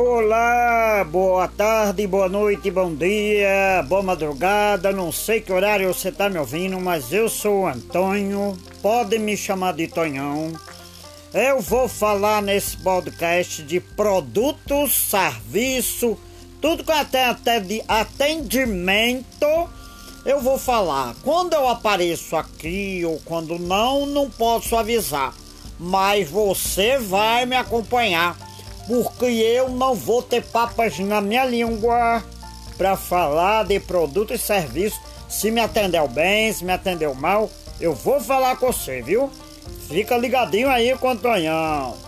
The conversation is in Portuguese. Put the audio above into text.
Olá, boa tarde, boa noite, bom dia, boa madrugada. Não sei que horário você tá me ouvindo, mas eu sou o Antônio. Pode me chamar de Tonhão. Eu vou falar nesse podcast de produtos, serviço, tudo que até até de atendimento. Eu vou falar. Quando eu apareço aqui ou quando não, não posso avisar. Mas você vai me acompanhar porque eu não vou ter papas na minha língua para falar de produto e serviço. Se me atendeu bem, se me atendeu mal, eu vou falar com você, viu? Fica ligadinho aí com o.